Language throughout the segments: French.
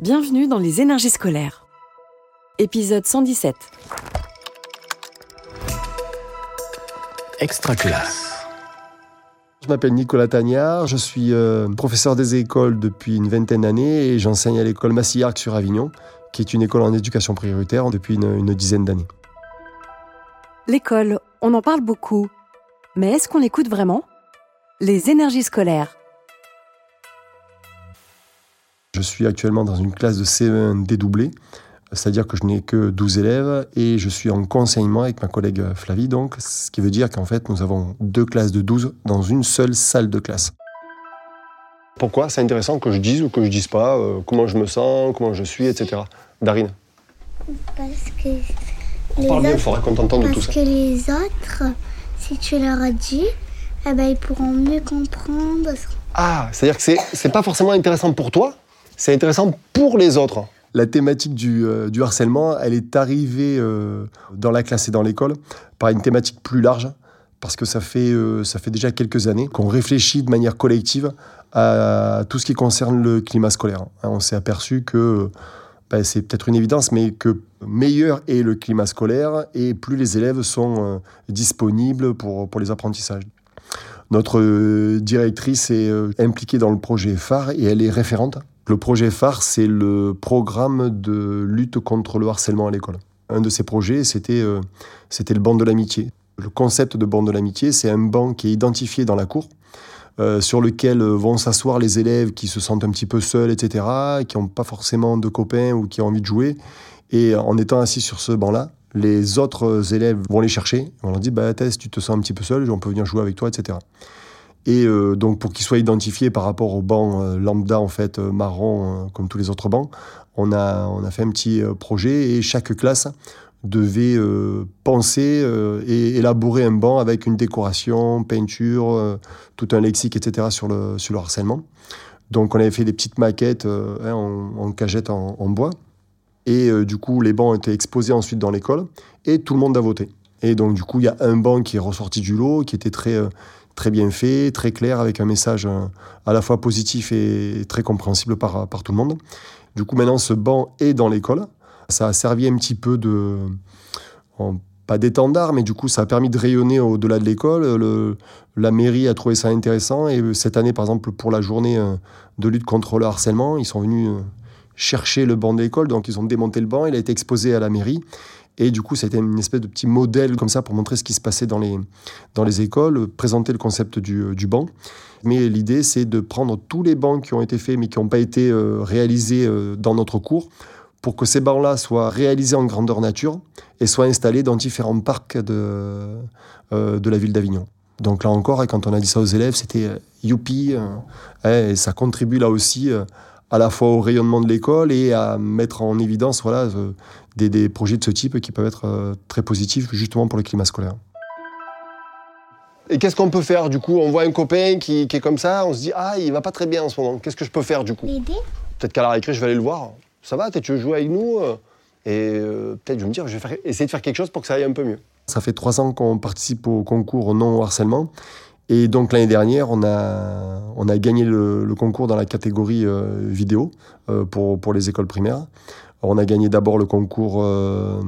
Bienvenue dans les énergies scolaires. Épisode 117. Extra classe. Je m'appelle Nicolas Tagnard, je suis euh, professeur des écoles depuis une vingtaine d'années et j'enseigne à l'école Massillac sur Avignon, qui est une école en éducation prioritaire depuis une, une dizaine d'années. L'école, on en parle beaucoup. Mais est-ce qu'on l'écoute vraiment? Les énergies scolaires. Je suis actuellement dans une classe de CE1 dédoublée, c'est-à-dire que je n'ai que 12 élèves et je suis en conseillement avec ma collègue Flavie, donc, ce qui veut dire qu'en fait, nous avons deux classes de 12 dans une seule salle de classe. Pourquoi c'est intéressant que je dise ou que je dise pas euh, comment je me sens, comment je suis, etc. Darine, Parce que les parle bien autres, fort, qu'on t'entende de tout parce ça. que les autres, si tu leur as dit, eh ben, ils pourront mieux comprendre. Ah, c'est-à-dire que c'est, c'est pas forcément intéressant pour toi, c'est intéressant pour les autres. La thématique du, euh, harcèlement, elle est arrivée euh, dans la classe et dans l'école par une thématique plus large, parce que ça fait, euh, ça fait déjà quelques années qu'on réfléchit de manière collective à tout ce qui concerne le climat scolaire. Hein, On s'est aperçu que ben, c'est peut-être une évidence, mais que meilleur est le climat scolaire et plus les élèves sont disponibles pour, pour les apprentissages. Notre directrice est impliquée dans le projet phare et elle est référente. Le projet phare, c'est le programme de lutte contre le harcèlement à l'école. Un de ces projets, c'était euh, c'était le banc de l'amitié. Le concept de banc de l'amitié, c'est un banc qui est identifié dans la cour, euh, sur lequel euh, vont s'asseoir les élèves qui se sentent un petit peu seuls, etc., qui n'ont pas forcément de copains ou qui ont envie de jouer. Et en étant assis sur ce banc-là, les autres élèves vont les chercher. On leur dit, bah, Tess, tu te sens un petit peu seul, on peut venir jouer avec toi, etc. Et euh, donc, pour qu'ils soient identifiés par rapport au banc euh, lambda, en fait, euh, marron, comme tous les autres bancs, on a, fait un petit projet et chaque classe devait penser et élaborer un banc avec une décoration, peinture, tout un lexique, etc. sur le, harcèlement. Donc, on avait fait des petites maquettes hein, en, en cagette en, bois. Et du coup, les bancs ont été exposés ensuite dans l'école et tout le monde a voté. Et donc, du coup, il y a un banc qui est ressorti du lot, qui était très, très bien fait, très clair, avec un message euh, à la fois positif et très compréhensible par, tout le monde. Du coup, maintenant, ce banc est dans l'école. Ça a servi un petit peu de. pas d'étendard, mais du coup, ça a permis de rayonner au-delà de l'école. Le- la mairie a trouvé ça intéressant. Et cette année, par exemple, pour la journée euh, de lutte contre le harcèlement, ils sont venus euh, chercher le banc de l'école. Donc, ils ont démonté le banc. Il a été exposé à la mairie. Et du coup, c'était une espèce de petit modèle comme ça pour montrer ce qui se passait dans les, dans les écoles, présenter le concept du, euh, du banc. Mais l'idée, c'est de prendre tous les bancs qui ont été faits mais qui n'ont pas été euh, réalisés euh, dans notre cours pour que ces bancs-là soient réalisés en grandeur nature et soient installés dans différents parcs de, de la ville d'Avignon. Donc là encore, quand on a dit ça aux élèves, c'était youpi, et ça contribue là aussi à la fois au rayonnement de l'école et à mettre en évidence voilà, euh, des, des projets de ce type qui peuvent être euh, très positifs justement pour le climat scolaire. Et qu'est-ce qu'on peut faire du coup? On voit un copain qui, qui est comme ça, on se dit Ah, il va pas très bien en ce moment, qu'est-ce que je peux faire du coup? L'aider Peut-être qu'à la récré, je vais aller le voir. Ça va, peut-être tu veux jouer avec nous euh, Et euh, peut-être je vais me dire, je vais faire- essayer de faire quelque chose pour que ça aille un peu mieux. Ça fait trois ans qu'on participe au concours non harcèlement. Et donc l'année dernière, on a, on a gagné le, le concours dans la catégorie euh, vidéo euh, pour, pour les écoles primaires. On a gagné d'abord le concours euh,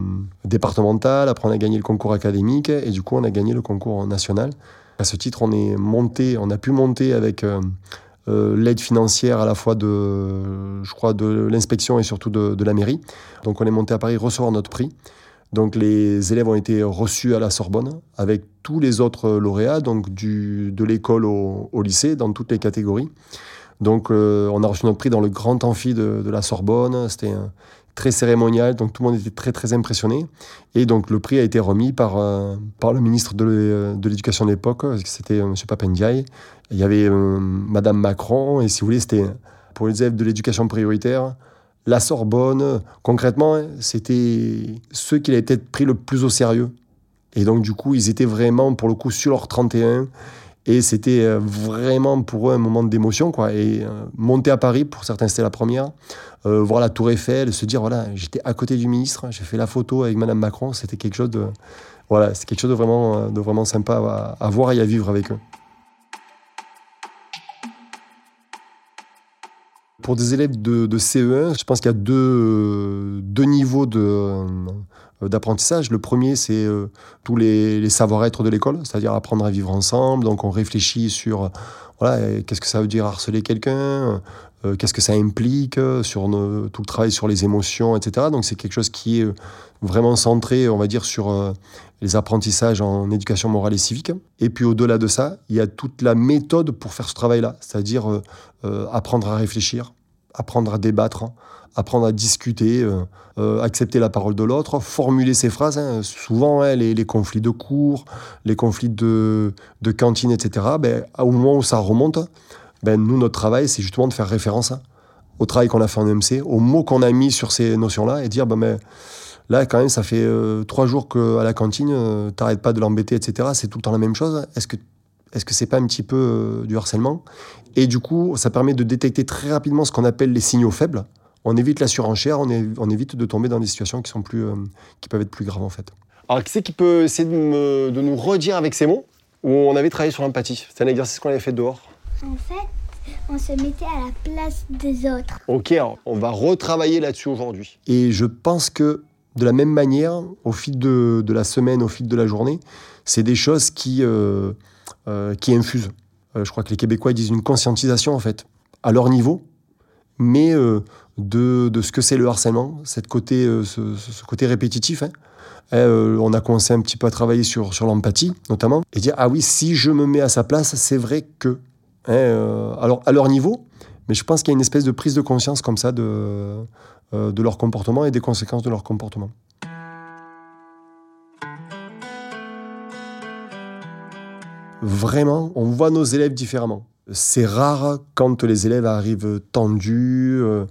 départemental, après on a gagné le concours académique et du coup on a gagné le concours national. À ce titre, on est monté, on a pu monter avec euh, euh, l'aide financière à la fois de, je crois, de l'inspection et surtout de, de la mairie. Donc on est monté à Paris recevoir notre prix. Donc les élèves ont été reçus à la Sorbonne avec tous les autres lauréats, donc de l'école au, lycée, dans toutes les catégories. Donc euh, on a reçu notre prix dans le grand amphi de, la Sorbonne. C'était euh, très cérémonial, donc tout le monde était très très impressionné. Et donc le prix a été remis par, euh, par le ministre de de l'Éducation de l'époque, c'était euh, M. Papendiaï. Il y avait euh, Madame Macron, et si vous voulez, c'était pour les élèves de l'éducation prioritaire. La Sorbonne, concrètement, c'était ceux qui avaient peut-être pris le plus au sérieux. Et donc, du coup, ils étaient vraiment, pour le coup, sur leur 31. Et c'était euh, vraiment pour eux un moment d'émotion. quoi. Et euh, monter à Paris, pour certains, c'était la première. Euh, voir la Tour Eiffel, se dire, voilà, j'étais à côté du ministre, j'ai fait la photo avec Madame Macron. C'était quelque chose de, voilà, c'est quelque chose de vraiment, de vraiment sympa à voir et à vivre avec eux. Pour des élèves de, de CE1, je pense qu'il y a deux, deux niveaux de, d'apprentissage. Le premier, c'est tous les, savoir-être de l'école, c'est-à-dire apprendre à vivre ensemble. Donc on réfléchit sur voilà, qu'est-ce que ça veut dire harceler quelqu'un, qu'est-ce que ça implique sur tout le travail sur les émotions, etc. Donc c'est quelque chose qui est vraiment centré, on va dire, sur euh, les apprentissages en éducation morale et civique. Et puis au-delà de ça, il y a toute la méthode pour faire ce travail-là, c'est-à-dire euh, euh, apprendre à réfléchir, apprendre à débattre, apprendre à discuter, accepter la parole de l'autre, formuler ses phrases. Hein. Souvent, hein, les, conflits de cours, les conflits de, cantine, etc., ben, au moment où ça remonte, ben, nous, notre travail, c'est justement de faire référence au travail qu'on a fait en MC, aux mots qu'on a mis sur ces notions-là, et dire, ben, ben Là, quand même, ça fait euh, trois jours qu'à la cantine, euh, t'arrêtes pas de l'embêter, etc. C'est tout le temps la même chose. Est-ce que est-ce que c'est pas un petit peu euh, du harcèlement? Et du coup, ça permet de détecter très rapidement ce qu'on appelle les signaux faibles. On évite la surenchère, on, on évite de tomber dans des situations qui sont plus, qui peuvent être plus graves en fait. Alors, qui c'est qui peut essayer de, de, nous redire avec ces mots? Où on avait travaillé sur l'empathie C'est un exercice qu'on avait fait dehors. En fait, on se mettait à la place des autres. Ok, on va retravailler là-dessus aujourd'hui. Et je pense que de la même manière, au fil de, la semaine, au fil de la journée, c'est des choses qui, euh, euh, qui infusent. Euh, je crois que les Québécois disent une conscientisation, en fait, à leur niveau, mais de, ce que c'est le harcèlement, cette côté, ce, côté répétitif. Hein. on a commencé un petit peu à travailler sur, sur l'empathie, notamment, et dire, ah oui, si je me mets à sa place, c'est vrai que... Hein, alors, à leur niveau, mais je pense qu'il y a une espèce de prise de conscience comme ça de, euh, de leur comportement et des conséquences de leur comportement. Vraiment, on voit nos élèves différemment. C'est rare quand les élèves arrivent tendus. Euh,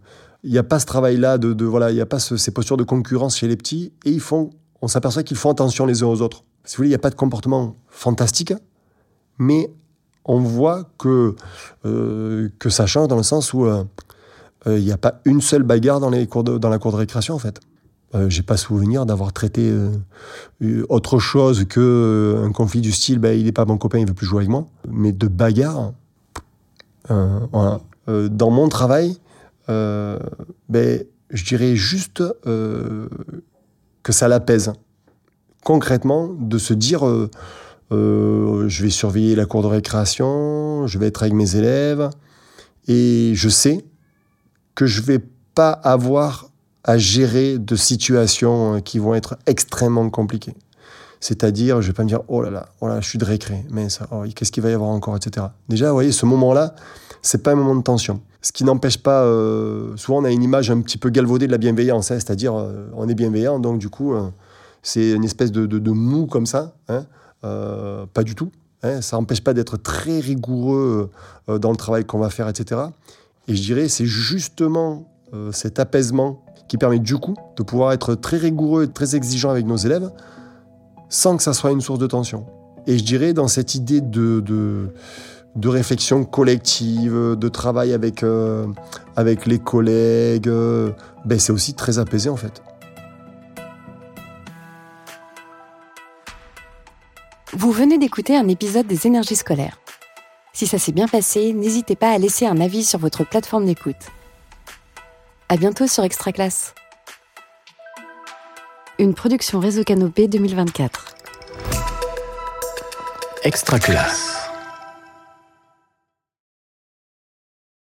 il n'y a pas ce travail-là de, voilà, il n'y a pas ces postures de concurrence chez les petits et ils font, on s'aperçoit qu'ils font attention les uns aux autres. Si vous voulez, il n'y a pas de comportement fantastique, mais on voit que, euh, que ça change dans le sens où il euh, n'y a pas une seule bagarre dans, les cours dans la cour de récréation, en fait. Euh, j'ai pas souvenir d'avoir traité euh, autre chose que un conflit du style ben, il n'est pas mon copain, il veut plus jouer avec moi. Mais de bagarre, dans mon travail, ben, je dirais juste que ça l'apaise. Concrètement, de se dire je vais surveiller la cour de récréation, je vais être avec mes élèves, et je sais que je vais pas avoir à gérer de situations euh, qui vont être extrêmement compliquées. C'est-à-dire, je vais pas me dire, oh là là, oh là, je suis de récré, mais oh, qu'est-ce qu'il va y avoir encore, etc. Déjà, vous voyez, ce moment-là, c'est pas un moment de tension. Ce qui n'empêche pas, euh, souvent on a une image un petit peu galvaudée de la bienveillance, hein, c'est-à-dire euh, on est bienveillant, donc du coup, c'est une espèce de, de, mou comme ça, hein, pas du tout. Hein, ça n'empêche pas d'être très rigoureux dans le travail qu'on va faire, etc. Et je dirais, c'est justement euh, cet apaisement qui permet du coup de pouvoir être très rigoureux et très exigeant avec nos élèves sans que ça soit une source de tension. Et je dirais, dans cette idée de, réflexion collective, de travail avec, euh, les collègues, euh, ben c'est aussi très apaisé en fait. Vous venez d'écouter un épisode des énergies scolaires. Si ça s'est bien passé, n'hésitez pas à laisser un avis sur votre plateforme d'écoute. À bientôt sur Extra Classe. Une production Réseau Canopé 2024. Extra Classe.